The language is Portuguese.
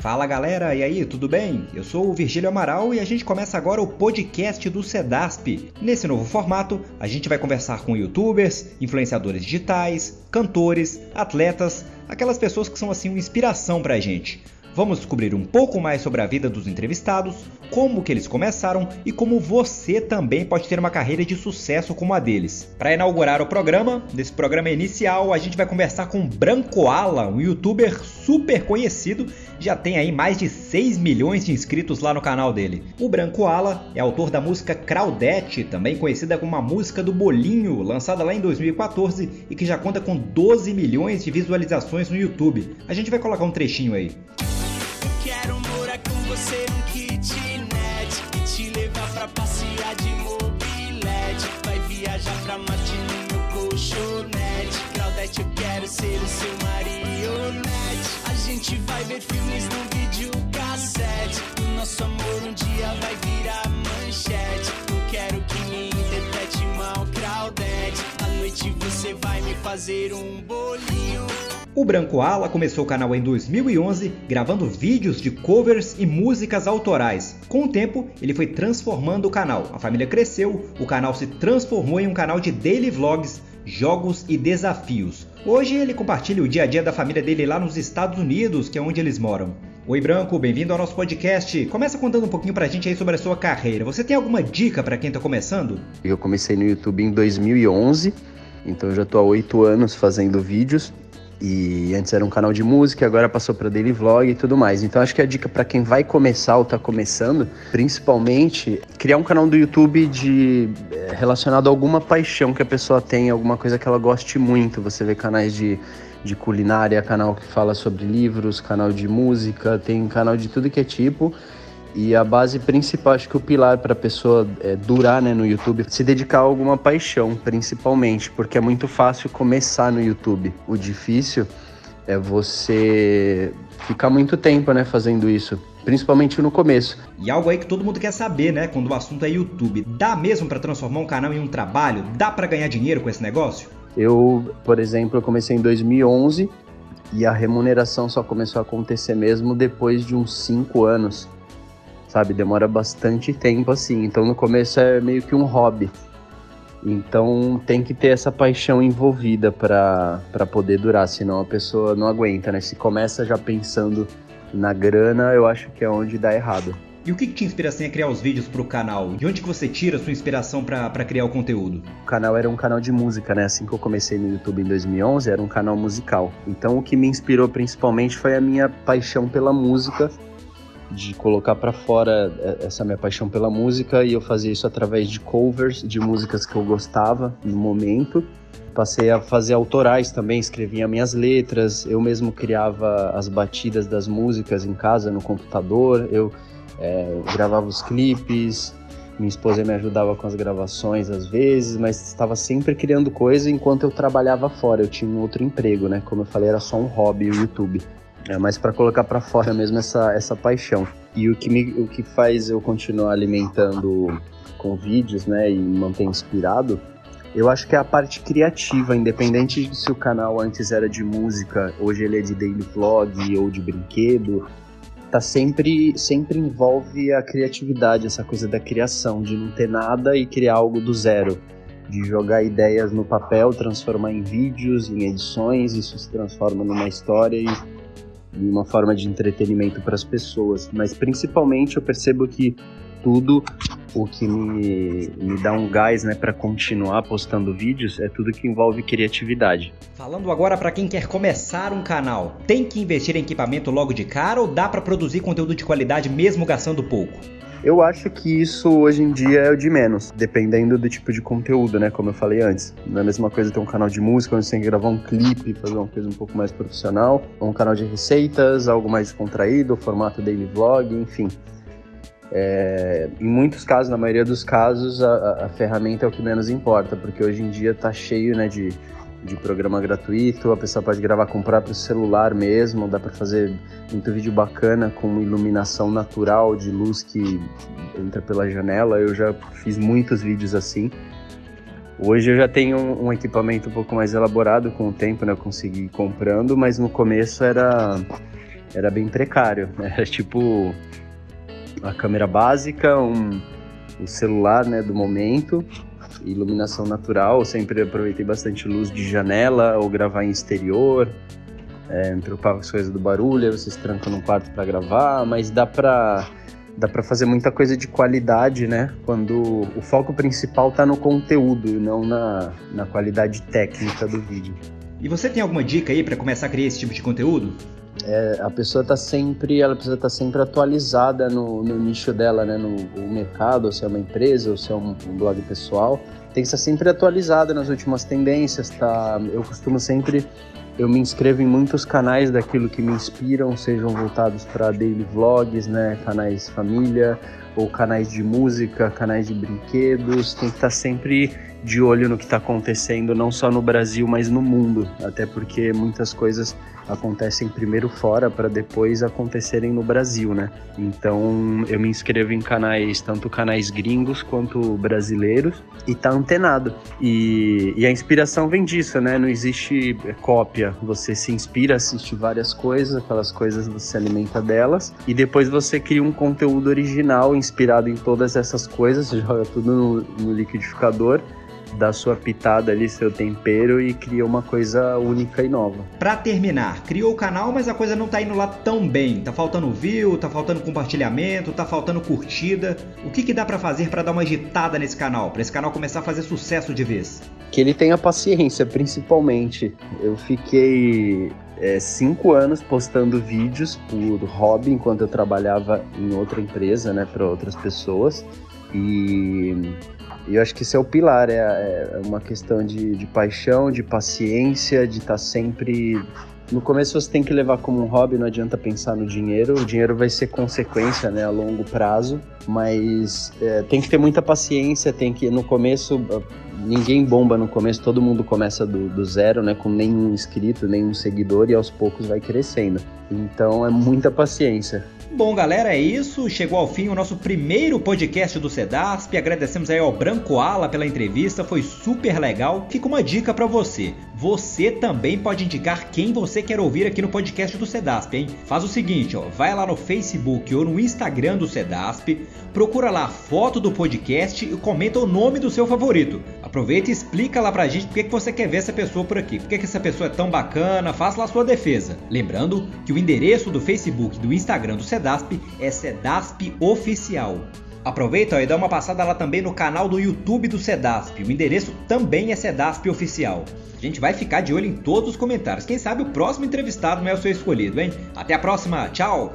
Fala galera, e aí, tudo bem? Eu sou o Virgílio Amaral e a gente começa agora o podcast do Sedasp. Nesse novo formato, a gente vai conversar com youtubers, influenciadores digitais, cantores, atletas, aquelas pessoas que são assim uma inspiração pra gente. Vamos descobrir um pouco mais sobre a vida dos entrevistados, como que eles começaram e como você também pode ter uma carreira de sucesso como a deles. Para inaugurar o programa, nesse programa inicial, a gente vai conversar com Branco Ala, um youtuber super conhecido, já tem aí mais de 6 milhões de inscritos lá no canal dele. O Branco Ala é autor da música Claudete, também conhecida como a música do Bolinho, lançada lá em 2014 e que já conta com 12 milhões de visualizações no YouTube. A gente vai colocar um trechinho aí. Quero morar com você num kitnet E te levar pra passear de mobilete. Vai viajar pra Marte no meu colchonete. Claudete, eu quero ser o seu marionete. A gente vai ver filmes no videocassete. O nosso amor um dia vai virar manchete. Eu quero que me interprete mal, Claudete noite você vai me fazer um bolinho o Branco Ala começou o canal em 2011, gravando vídeos de covers e músicas autorais. Com o tempo, ele foi transformando o canal. A família cresceu, o canal se transformou em um canal de daily vlogs, jogos e desafios. Hoje ele compartilha o dia a dia da família dele lá nos Estados Unidos, que é onde eles moram. Oi Branco, bem-vindo ao nosso podcast. Começa contando um pouquinho pra gente aí sobre a sua carreira. Você tem alguma dica para quem tá começando? Eu comecei no YouTube em 2011, então eu já tô há oito anos fazendo vídeos. E antes era um canal de música, agora passou para daily vlog e tudo mais. Então acho que a dica para quem vai começar ou tá começando, principalmente, criar um canal do YouTube de eh, relacionado a alguma paixão que a pessoa tem, alguma coisa que ela goste muito. Você vê canais de de culinária, canal que fala sobre livros, canal de música, tem canal de tudo que é tipo. E a base principal, acho que o pilar para a pessoa é, durar né, no YouTube, se dedicar a alguma paixão, principalmente, porque é muito fácil começar no YouTube. O difícil é você ficar muito tempo né, fazendo isso, principalmente no começo. E algo aí que todo mundo quer saber, né, quando o assunto é YouTube. Dá mesmo para transformar um canal em um trabalho? Dá para ganhar dinheiro com esse negócio? Eu, por exemplo, comecei em 2011 e a remuneração só começou a acontecer mesmo depois de uns 5 anos sabe? Demora bastante tempo assim. Então no começo é meio que um hobby. Então tem que ter essa paixão envolvida para poder durar, senão a pessoa não aguenta, né? Se começa já pensando na grana, eu acho que é onde dá errado. E o que, que te inspira assim a criar os vídeos para o canal? De onde que você tira a sua inspiração para criar o conteúdo? O canal era um canal de música, né? Assim que eu comecei no YouTube em 2011, era um canal musical. Então o que me inspirou principalmente foi a minha paixão pela música de colocar para fora é, essa minha paixão pela música e eu fazia isso através de covers de músicas que eu gostava no momento. Passei a fazer autorais também, escrevia minhas letras, eu mesmo criava as batidas das músicas em casa no computador, eu é, gravava os clipes, minha esposa me ajudava com as gravações às vezes, mas estava sempre criando coisa enquanto eu trabalhava fora. Eu tinha um outro emprego, né? Como eu falei, era só um hobby o YouTube. É mais para colocar para fora mesmo essa, essa paixão. E o que, me, o que faz eu continuar alimentando com vídeos, né, e manter inspirado, eu acho que é a parte criativa, independente de se o canal antes era de música, hoje ele é de daily vlog ou de brinquedo, tá sempre sempre envolve a criatividade, essa coisa da criação, de não ter nada e criar algo do zero, de jogar ideias no papel, transformar em vídeos, em edições, isso se transforma numa história e uma forma de entretenimento para as pessoas, mas principalmente eu percebo que tudo o que me, me dá um gás né, para continuar postando vídeos é tudo que envolve criatividade. Falando agora para quem quer começar um canal, tem que investir em equipamento logo de cara ou dá para produzir conteúdo de qualidade mesmo gastando pouco? Eu acho que isso hoje em dia é o de menos, dependendo do tipo de conteúdo, né? Como eu falei antes. Não é a mesma coisa ter um canal de música onde você tem que gravar um clipe, fazer uma coisa um pouco mais profissional, ou um canal de receitas, algo mais contraído, formato daily vlog, enfim. É, em muitos casos, na maioria dos casos, a, a, ferramenta é o que menos importa, porque hoje em dia tá cheio né, de de programa gratuito, a pessoa pode gravar com o próprio celular mesmo, dá para fazer muito vídeo bacana com iluminação natural de luz que entra pela janela. Eu já fiz muitos vídeos assim. Hoje eu já tenho um, um, equipamento um pouco mais elaborado com o tempo, né? Eu consegui ir comprando, mas no começo era, era bem precário. Era tipo a câmera básica, um, o celular né, do momento, iluminação natural. Sempre aproveitei bastante luz de janela ou gravar em exterior. É, me preocupava com as coisas do barulho, vocês trancam no quarto para gravar, mas dá para dá para fazer muita coisa de qualidade, né? Quando o foco principal está no conteúdo e não na, na qualidade técnica do vídeo. E você tem alguma dica aí para começar a criar esse tipo de conteúdo? É, a pessoa está sempre, ela precisa estar tá sempre atualizada no, no, nicho dela, né? No, no, mercado, ou se é uma empresa, ou se é um, um blog pessoal, tem que estar sempre atualizada nas últimas tendências, tá? Eu costumo sempre eu me inscrevo em muitos canais daquilo que me inspiram, sejam voltados para daily vlogs, né, canais família, ou canais de música, canais de brinquedos. Tem que estar sempre de olho no que está acontecendo, não só no Brasil, mas no mundo, até porque muitas coisas acontecem primeiro fora para depois acontecerem no Brasil, né? Então eu me inscrevo em canais, tanto canais gringos quanto brasileiros, e tá antenado. E, e a inspiração vem disso, né? Não existe cópia. Você se inspira, assiste várias coisas, aquelas coisas você se alimenta delas, e depois você cria um conteúdo original inspirado em todas essas coisas, joga tudo no, no liquidificador dá sua pitada ali, seu tempero e cria uma coisa única e nova. Para terminar, criou o canal, mas a coisa não tá indo lá tão bem. Tá faltando view, tá faltando compartilhamento, tá faltando curtida. O que, que dá para fazer para dar uma agitada nesse canal, para esse canal começar a fazer sucesso de vez? Que ele tenha paciência, principalmente. Eu fiquei é, cinco anos postando vídeos por hobby enquanto eu trabalhava em outra empresa, né, para outras pessoas. E e eu acho que isso é o pilar, é, é uma questão de, de paixão, de paciência, de estar tá sempre no começo você tem que levar como um hobby, não adianta pensar no dinheiro. O dinheiro vai ser consequência, né, a longo prazo. Mas é, tem que ter muita paciência, tem que no começo ninguém bomba no começo, todo mundo começa do, do zero, né, com nenhum inscrito, nenhum seguidor e aos poucos vai crescendo. Então é muita paciência. Bom, galera, é isso. Chegou ao fim o nosso primeiro podcast do Sedasp. Agradecemos aí ao Branco Ala pela entrevista, foi super legal. Fica uma dica para você. Você também pode indicar quem você quer ouvir aqui no podcast do Sedasp, hein? Faz o seguinte, ó, vai lá no Facebook ou no Instagram do Sedasp, procura lá a foto do podcast e comenta o nome do seu favorito. Aproveita e explica lá pra gente por que você quer ver essa pessoa por aqui, por que essa pessoa é tão bacana, faça lá a sua defesa. Lembrando que o endereço do Facebook e do Instagram do Sedasp é Sedasp Oficial. Aproveita e dá uma passada lá também no canal do YouTube do Sedasp. O endereço também é Sedasp Oficial. A gente vai ficar de olho em todos os comentários. Quem sabe o próximo entrevistado não é o seu escolhido, hein? Até a próxima, tchau!